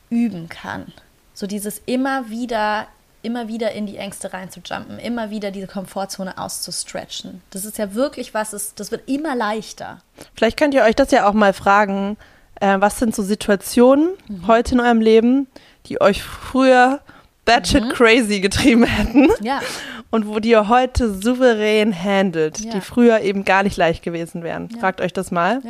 üben kann. So dieses immer wieder immer wieder in die Ängste reinzujumpen, immer wieder diese Komfortzone auszustretchen. Das ist ja wirklich was, ist, das wird immer leichter.
Vielleicht könnt ihr euch das ja auch mal fragen, äh, was sind so Situationen mhm. heute in eurem Leben, die euch früher batshit mhm. crazy getrieben hätten?
Ja.
und wo die ihr heute souverän handelt, ja. die früher eben gar nicht leicht gewesen wären. Ja. Fragt euch das mal.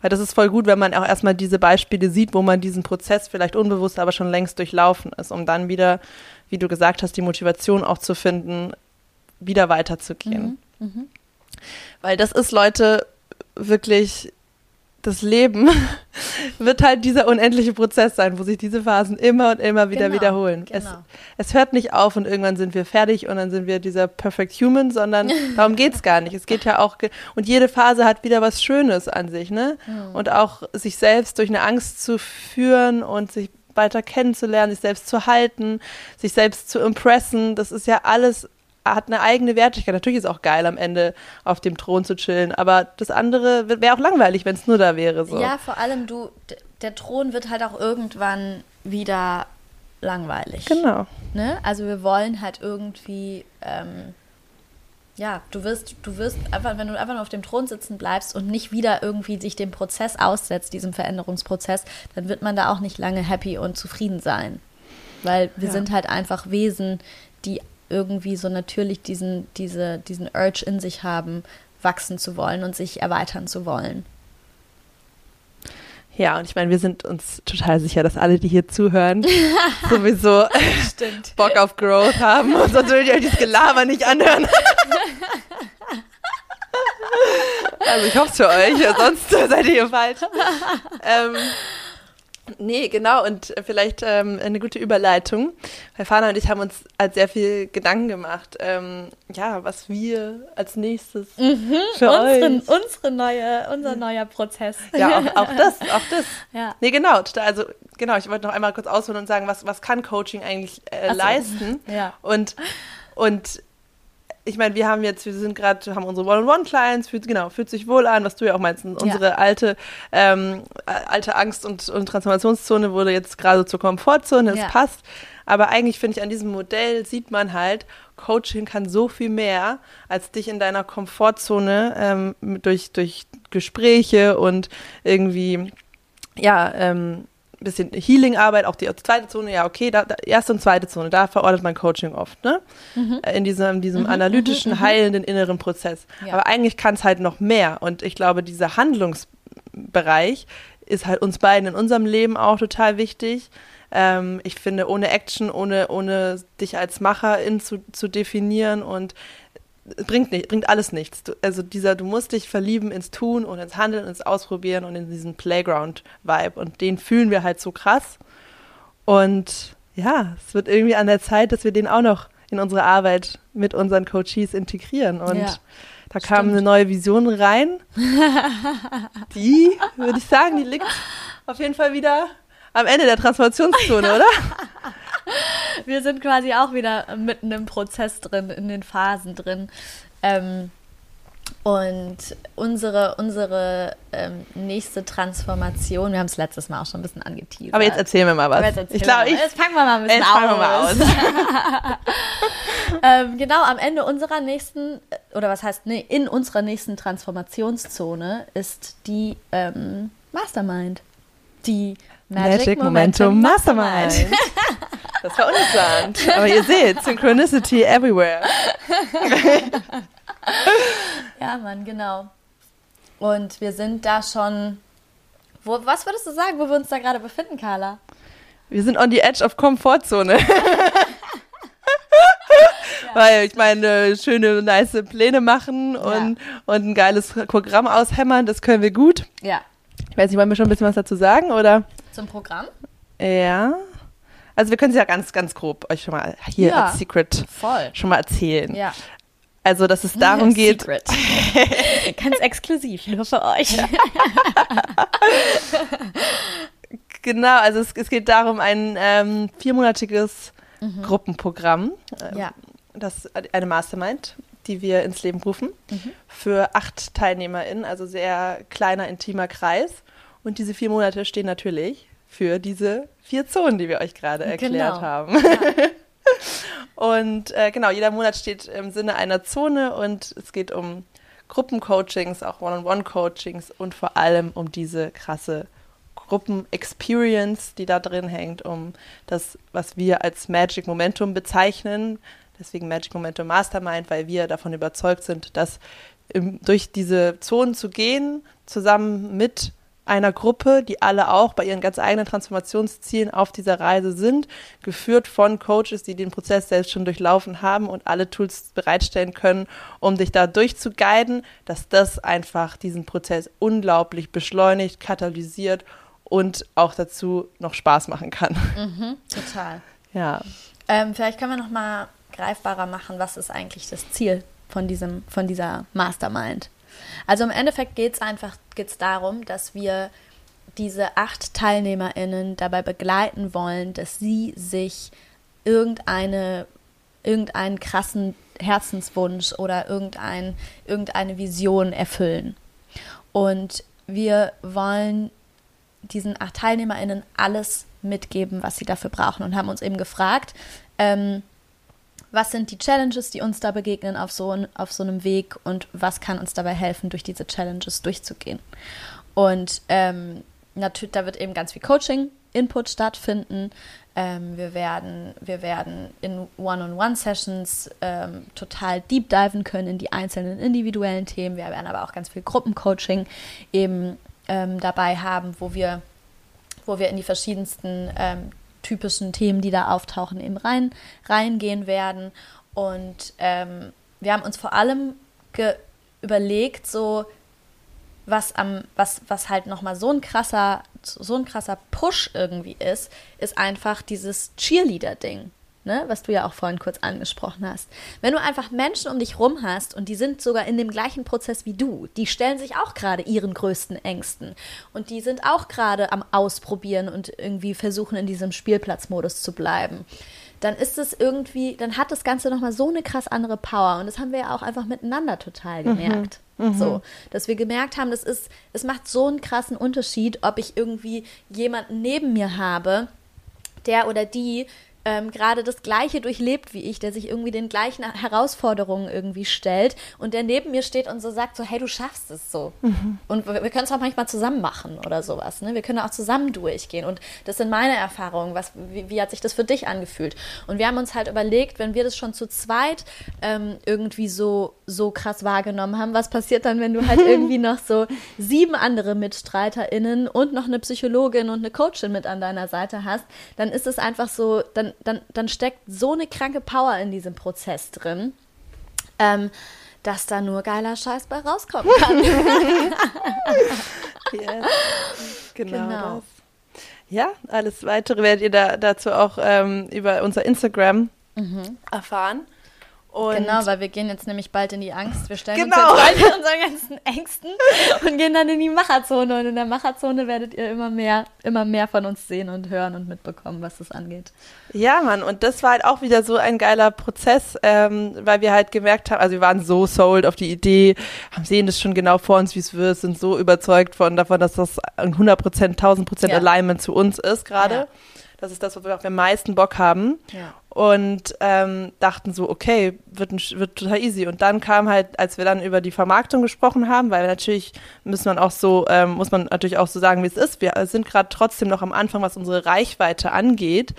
Weil das ist voll gut, wenn man auch erstmal diese Beispiele sieht, wo man diesen Prozess vielleicht unbewusst, aber schon längst durchlaufen ist, um dann wieder, wie du gesagt hast, die Motivation auch zu finden, wieder weiterzugehen. Mhm. Mhm. Weil das ist, Leute, wirklich das Leben wird halt dieser unendliche Prozess sein, wo sich diese Phasen immer und immer wieder genau, wiederholen. Genau. Es, es, hört nicht auf und irgendwann sind wir fertig und dann sind wir dieser Perfect Human, sondern darum geht es gar nicht. Es geht ja auch, und jede Phase hat wieder was Schönes an sich, ne? Mhm. Und auch sich selbst durch eine Angst zu führen und sich weiter kennenzulernen, sich selbst zu halten, sich selbst zu impressen, das ist ja alles hat eine eigene Wertigkeit. Natürlich ist es auch geil, am Ende auf dem Thron zu chillen, aber das andere wäre auch langweilig, wenn es nur da wäre. So.
Ja, vor allem du, der Thron wird halt auch irgendwann wieder langweilig.
Genau.
Ne? Also wir wollen halt irgendwie, ähm, ja, du wirst, du wirst einfach, wenn du einfach nur auf dem Thron sitzen bleibst und nicht wieder irgendwie sich dem Prozess aussetzt, diesem Veränderungsprozess, dann wird man da auch nicht lange happy und zufrieden sein. Weil wir ja. sind halt einfach Wesen, die irgendwie so natürlich diesen, diese, diesen Urge in sich haben, wachsen zu wollen und sich erweitern zu wollen.
Ja, und ich meine, wir sind uns total sicher, dass alle, die hier zuhören, sowieso Bock auf Growth haben und sonst würdet ihr euch dieses Gelaber nicht anhören. also ich hoffe es für euch, sonst seid ihr hier falsch. Ähm, Nee, genau. Und vielleicht ähm, eine gute Überleitung. Weil Fana und ich haben uns halt sehr viel Gedanken gemacht, ähm, ja, was wir als nächstes mhm, für
unseren, euch. Unsere neue, unser neuer Prozess.
Ja, auch, auch das, auch das. Ja. Nee, genau. Also, genau, ich wollte noch einmal kurz ausholen und sagen, was, was kann Coaching eigentlich äh, so. leisten? Ja. Und, und ich meine, wir haben jetzt, wir sind gerade, haben unsere One-on-One-Clients, fühlt, genau, fühlt sich wohl an, was du ja auch meinst. Unsere ja. alte, ähm, alte Angst- und, und Transformationszone wurde jetzt gerade zur Komfortzone, das ja. passt. Aber eigentlich finde ich, an diesem Modell sieht man halt, Coaching kann so viel mehr, als dich in deiner Komfortzone ähm, durch, durch Gespräche und irgendwie, ja, ähm, bisschen Healing-Arbeit, auch die zweite Zone, ja, okay, da, da, erste und zweite Zone, da verordnet man Coaching oft, ne? Mhm. In diesem, in diesem mhm. analytischen, mhm. heilenden inneren Prozess. Ja. Aber eigentlich kann es halt noch mehr. Und ich glaube, dieser Handlungsbereich ist halt uns beiden in unserem Leben auch total wichtig. Ähm, ich finde, ohne Action, ohne, ohne dich als Macherin zu, zu definieren und bringt nicht, bringt alles nichts. Du, also dieser, du musst dich verlieben ins Tun und ins Handeln, ins Ausprobieren und in diesen Playground-Vibe. Und den fühlen wir halt so krass. Und ja, es wird irgendwie an der Zeit, dass wir den auch noch in unsere Arbeit mit unseren Coaches integrieren. Und ja, da kam stimmt. eine neue Vision rein. die, würde ich sagen, die liegt auf jeden Fall wieder am Ende der Transformationszone, oder?
wir sind quasi auch wieder mitten im Prozess drin, in den Phasen drin. Ähm, und unsere, unsere ähm, nächste Transformation, wir haben es letztes Mal auch schon ein bisschen angeteasert.
Aber jetzt erzählen wir mal was.
Jetzt, ich glaube, ich, jetzt fangen wir mal ein bisschen jetzt fangen wir mal aus. ähm, genau, am Ende unserer nächsten, oder was heißt, nee, in unserer nächsten Transformationszone ist die ähm, Mastermind. Die Magic, Magic Momentum, Momentum Mastermind. Mastermind.
Das war ungeplant. Aber ihr seht, Synchronicity everywhere.
ja, Mann, genau. Und wir sind da schon. Wo, was würdest du sagen, wo wir uns da gerade befinden, Carla?
Wir sind on the edge of Komfortzone. Weil ich meine, schöne, nice Pläne machen und, ja. und ein geiles Programm aushämmern, das können wir gut.
Ja.
Ich weiß nicht, wollen wir schon ein bisschen was dazu sagen, oder?
Zum Programm?
Ja. Also wir können es ja ganz, ganz grob euch schon mal hier ja, als Secret voll. schon mal erzählen. Ja. Also, dass es darum ja, geht. Secret.
ganz exklusiv, nur für euch.
genau, also es, es, geht darum, ein ähm, viermonatiges mhm. Gruppenprogramm, äh, ja. das eine Mastermind, die wir ins Leben rufen, mhm. für acht TeilnehmerInnen, also sehr kleiner, intimer Kreis. Und diese vier Monate stehen natürlich für diese vier Zonen, die wir euch gerade erklärt genau. haben. Ja. und äh, genau, jeder Monat steht im Sinne einer Zone und es geht um Gruppencoachings, auch One-on-One-Coachings und vor allem um diese krasse Gruppen-Experience, die da drin hängt, um das, was wir als Magic Momentum bezeichnen, Deswegen Magic Momentum Mastermind, weil wir davon überzeugt sind, dass im, durch diese Zonen zu gehen, zusammen mit einer Gruppe, die alle auch bei ihren ganz eigenen Transformationszielen auf dieser Reise sind, geführt von Coaches, die den Prozess selbst schon durchlaufen haben und alle Tools bereitstellen können, um dich da durchzuguiden, dass das einfach diesen Prozess unglaublich beschleunigt, katalysiert und auch dazu noch Spaß machen kann.
Mhm, total.
Ja.
Ähm, vielleicht können wir noch mal greifbarer machen, was ist eigentlich das Ziel von, diesem, von dieser Mastermind? Also im Endeffekt geht es einfach geht's darum, dass wir diese acht TeilnehmerInnen dabei begleiten wollen, dass sie sich irgendeine, irgendeinen krassen Herzenswunsch oder irgendein, irgendeine Vision erfüllen. Und wir wollen diesen acht TeilnehmerInnen alles mitgeben, was sie dafür brauchen und haben uns eben gefragt, ähm, was sind die Challenges, die uns da begegnen auf so, auf so einem Weg und was kann uns dabei helfen, durch diese Challenges durchzugehen. Und ähm, natürlich, da wird eben ganz viel Coaching, Input stattfinden. Ähm, wir, werden, wir werden in One-on-One-Sessions ähm, total deep diven können in die einzelnen individuellen Themen. Wir werden aber auch ganz viel Gruppencoaching eben ähm, dabei haben, wo wir, wo wir in die verschiedensten ähm, typischen Themen, die da auftauchen, eben rein, reingehen werden. Und ähm, wir haben uns vor allem überlegt, so was am, was, was halt nochmal so ein krasser, so ein krasser Push irgendwie ist, ist einfach dieses Cheerleader-Ding ne, was du ja auch vorhin kurz angesprochen hast. Wenn du einfach Menschen um dich rum hast und die sind sogar in dem gleichen Prozess wie du, die stellen sich auch gerade ihren größten Ängsten und die sind auch gerade am Ausprobieren und irgendwie versuchen in diesem Spielplatzmodus zu bleiben dann ist es irgendwie, dann hat das Ganze nochmal so eine krass andere Power. Und das haben wir ja auch einfach miteinander total mhm. gemerkt. Mhm. So, dass wir gemerkt haben, das ist, es macht so einen krassen Unterschied, ob ich irgendwie jemanden neben mir habe, der oder die ähm, gerade das Gleiche durchlebt wie ich, der sich irgendwie den gleichen Herausforderungen irgendwie stellt und der neben mir steht und so sagt so, hey, du schaffst es so. Mhm. Und wir, wir können es auch manchmal zusammen machen oder sowas. Ne? Wir können auch zusammen durchgehen. Und das sind meine Erfahrungen. Was, wie, wie hat sich das für dich angefühlt? Und wir haben uns halt überlegt, wenn wir das schon zu zweit ähm, irgendwie so, so krass wahrgenommen haben, was passiert dann, wenn du halt irgendwie noch so sieben andere MitstreiterInnen und noch eine Psychologin und eine Coachin mit an deiner Seite hast, dann ist es einfach so, dann dann, dann steckt so eine kranke Power in diesem Prozess drin, ähm, dass da nur geiler Scheiß bei rauskommen kann.
yes. Genau. genau. Ja, alles weitere werdet ihr da, dazu auch ähm, über unser Instagram mhm. erfahren.
Und genau, weil wir gehen jetzt nämlich bald in die Angst. Wir stellen genau. uns jetzt bald unseren ganzen Ängsten und gehen dann in die Macherzone. Und in der Macherzone werdet ihr immer mehr, immer mehr von uns sehen und hören und mitbekommen, was das angeht.
Ja, Mann, und das war halt auch wieder so ein geiler Prozess, ähm, weil wir halt gemerkt haben, also wir waren so sold auf die Idee, haben sehen das schon genau vor uns, wie es wird, sind so überzeugt von davon, dass das ein 100 Prozent, 1000 Prozent ja. Alignment zu uns ist gerade. Ja. Das ist das, wo wir auch am meisten Bock haben. Ja und ähm, dachten so, okay, wird, wird total easy. Und dann kam halt, als wir dann über die Vermarktung gesprochen haben, weil natürlich müssen man auch so, ähm, muss man natürlich auch so sagen, wie es ist. Wir sind gerade trotzdem noch am Anfang, was unsere Reichweite angeht.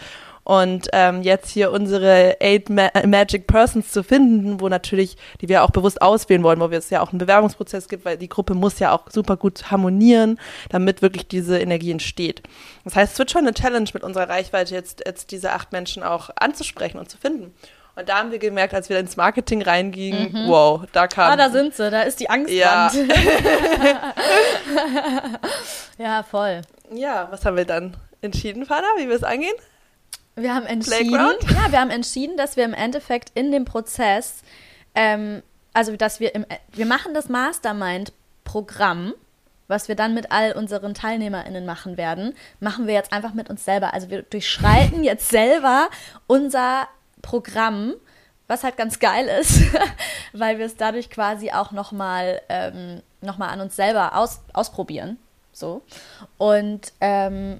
Und ähm, jetzt hier unsere Eight Ma Magic Persons zu finden, wo natürlich, die wir auch bewusst auswählen wollen, wo wir es ja auch einen Bewerbungsprozess gibt, weil die Gruppe muss ja auch super gut harmonieren, damit wirklich diese Energie entsteht. Das heißt, es wird schon eine Challenge mit unserer Reichweite jetzt, jetzt diese acht Menschen auch anzusprechen und zu finden. Und da haben wir gemerkt, als wir ins Marketing reingingen, mhm. wow, da kam.
Ah, da sind sie, da ist die Angst.
Ja.
ja, voll.
Ja, was haben wir dann entschieden, Fana, wie wir es angehen?
Wir haben entschieden, ja, wir haben entschieden, dass wir im Endeffekt in dem Prozess, ähm, also dass wir im, wir machen das Mastermind-Programm, was wir dann mit all unseren TeilnehmerInnen machen werden, machen wir jetzt einfach mit uns selber. Also wir durchschreiten jetzt selber unser Programm, was halt ganz geil ist, weil wir es dadurch quasi auch nochmal ähm, noch an uns selber aus, ausprobieren. So. Und ähm,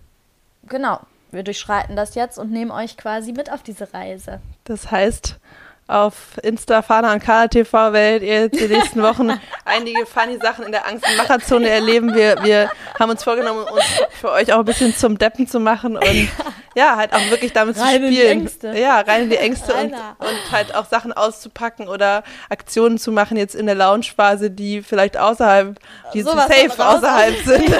genau, wir durchschreiten das jetzt und nehmen euch quasi mit auf diese Reise.
Das heißt, auf Insta, Fana und Kala TV werdet ihr die nächsten Wochen einige funny Sachen in der Angst- und Macherzone erleben. Wir, wir haben uns vorgenommen, uns für euch auch ein bisschen zum Deppen zu machen und ja, halt auch wirklich damit
rein
zu spielen.
In die Ängste.
Ja, rein in die Ängste und, und, halt auch Sachen auszupacken oder Aktionen zu machen jetzt in der Lounge-Phase, die vielleicht außerhalb, die so safe außerhalb sind.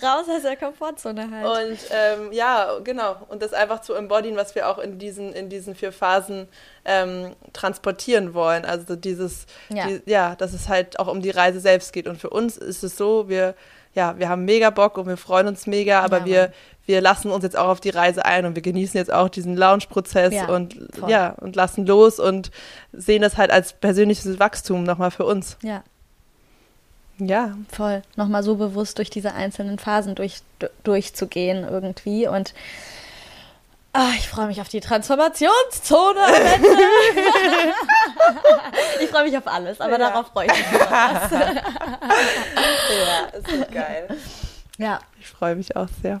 Ja, raus aus der Komfortzone halt.
Und ähm, ja, genau. Und das einfach zu embodyen, was wir auch in diesen, in diesen vier Phasen ähm, transportieren wollen. Also dieses, ja. Die, ja, dass es halt auch um die Reise selbst geht. Und für uns ist es so, wir ja, wir haben mega Bock und wir freuen uns mega, aber ja, wir, wir lassen uns jetzt auch auf die Reise ein und wir genießen jetzt auch diesen Lounge-Prozess ja, und voll. ja, und lassen los und sehen das halt als persönliches Wachstum nochmal für uns.
Ja.
Ja.
Voll. Nochmal so bewusst durch diese einzelnen Phasen durch, durchzugehen irgendwie und Oh, ich freue mich auf die Transformationszone am Ende. ich freue mich auf alles, aber ja. darauf freue ich mich
besonders. ja, ist so geil.
Ja.
Ich freue mich auch sehr.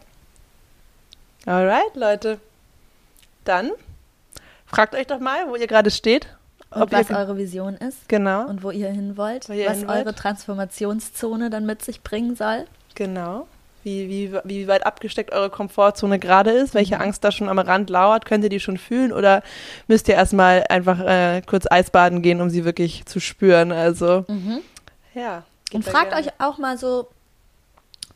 Alright, Leute. Dann fragt euch doch mal, wo ihr gerade steht.
Und was eure Vision ist.
Genau.
Und wo ihr hin wollt. Ihr was hin eure. Transformationszone dann mit sich bringen soll.
Genau wie, wie, wie weit abgesteckt eure Komfortzone gerade ist, welche mhm. Angst da schon am Rand lauert, könnt ihr die schon fühlen oder müsst ihr erstmal einfach äh, kurz Eisbaden gehen, um sie wirklich zu spüren? Also,
mhm.
ja.
Und fragt gerne. euch auch mal so,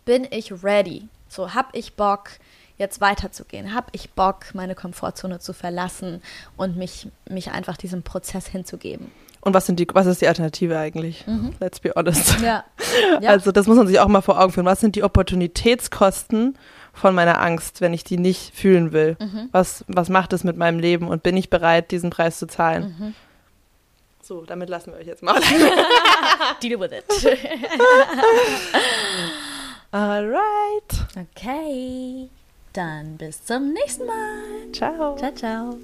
bin ich ready? So, hab ich Bock, jetzt weiterzugehen? Hab ich Bock, meine Komfortzone zu verlassen und mich, mich einfach diesem Prozess hinzugeben?
Und was sind die, was ist die Alternative eigentlich? Mhm. Let's be honest.
Ja.
ja. Also das muss man sich auch mal vor Augen führen. Was sind die Opportunitätskosten von meiner Angst, wenn ich die nicht fühlen will? Mhm. Was, was macht es mit meinem Leben und bin ich bereit, diesen Preis zu zahlen? Mhm. So, damit lassen wir euch jetzt mal.
Deal with it.
Alright.
Okay. Dann bis zum nächsten Mal.
Ciao.
Ciao, ciao.